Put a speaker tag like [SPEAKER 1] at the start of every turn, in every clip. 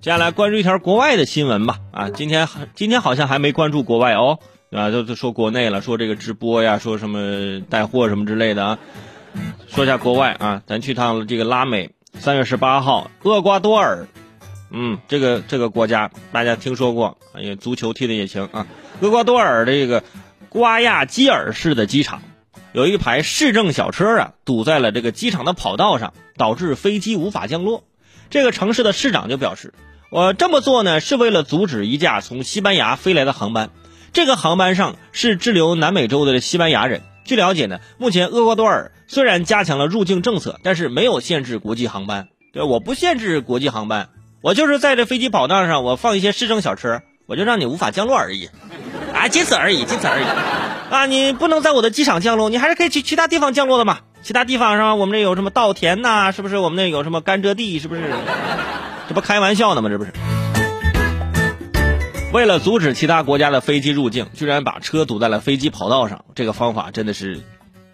[SPEAKER 1] 接下来关注一条国外的新闻吧。啊，今天今天好像还没关注国外哦，啊，就就说国内了，说这个直播呀，说什么带货什么之类的啊。说一下国外啊，咱去趟这个拉美，三月十八号，厄瓜多尔，嗯，这个这个国家大家听说过，哎呀，足球踢的也行啊。厄瓜多尔这个瓜亚基尔市的机场，有一排市政小车啊堵在了这个机场的跑道上，导致飞机无法降落。这个城市的市长就表示，我这么做呢是为了阻止一架从西班牙飞来的航班，这个航班上是滞留南美洲的西班牙人。据了解呢，目前厄瓜多尔虽然加强了入境政策，但是没有限制国际航班。对，我不限制国际航班，我就是在这飞机跑道上，我放一些市政小车，我就让你无法降落而已，啊，仅此而已，仅此而已。啊，你不能在我的机场降落，你还是可以去其他地方降落的嘛。其他地方是吧？我们这有什么稻田呐？是不是？我们那有什么甘蔗地？是不是？这不开玩笑呢吗？这不是？为了阻止其他国家的飞机入境，居然把车堵在了飞机跑道上，这个方法真的是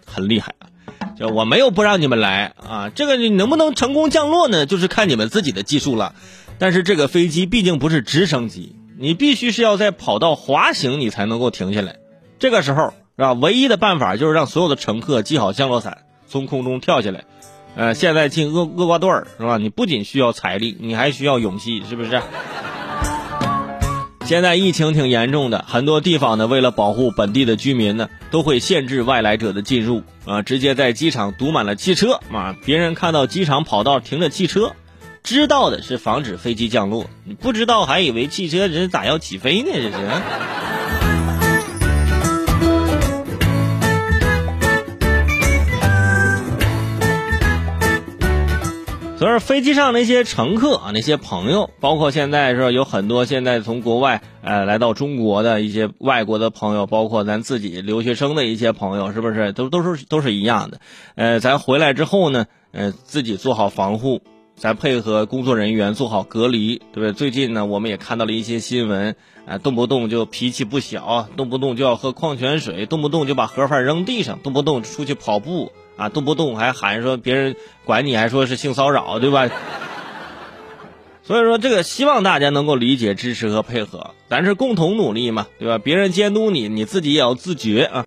[SPEAKER 1] 很厉害啊！就我没有不让你们来啊，这个你能不能成功降落呢？就是看你们自己的技术了。但是这个飞机毕竟不是直升机，你必须是要在跑道滑行，你才能够停下来。这个时候是吧？唯一的办法就是让所有的乘客系好降落伞，从空中跳下来。呃，现在进厄厄瓜多尔是吧？你不仅需要财力，你还需要勇气，是不是？现在疫情挺严重的，很多地方呢，为了保护本地的居民呢，都会限制外来者的进入啊，直接在机场堵满了汽车啊。别人看到机场跑道停着汽车，知道的是防止飞机降落，你不知道还以为汽车人咋要起飞呢？这是。所以说，飞机上那些乘客啊，那些朋友，包括现在是有很多现在从国外呃来到中国的一些外国的朋友，包括咱自己留学生的一些朋友，是不是都都是都是一样的？呃，咱回来之后呢，呃，自己做好防护，咱配合工作人员做好隔离，对不对？最近呢，我们也看到了一些新闻，啊，动不动就脾气不小，动不动就要喝矿泉水，动不动就把盒饭扔地上，动不动出去跑步。啊，动不动还喊说别人管你，还说是性骚扰，对吧？所以说，这个希望大家能够理解、支持和配合，咱是共同努力嘛，对吧？别人监督你，你自己也要自觉啊。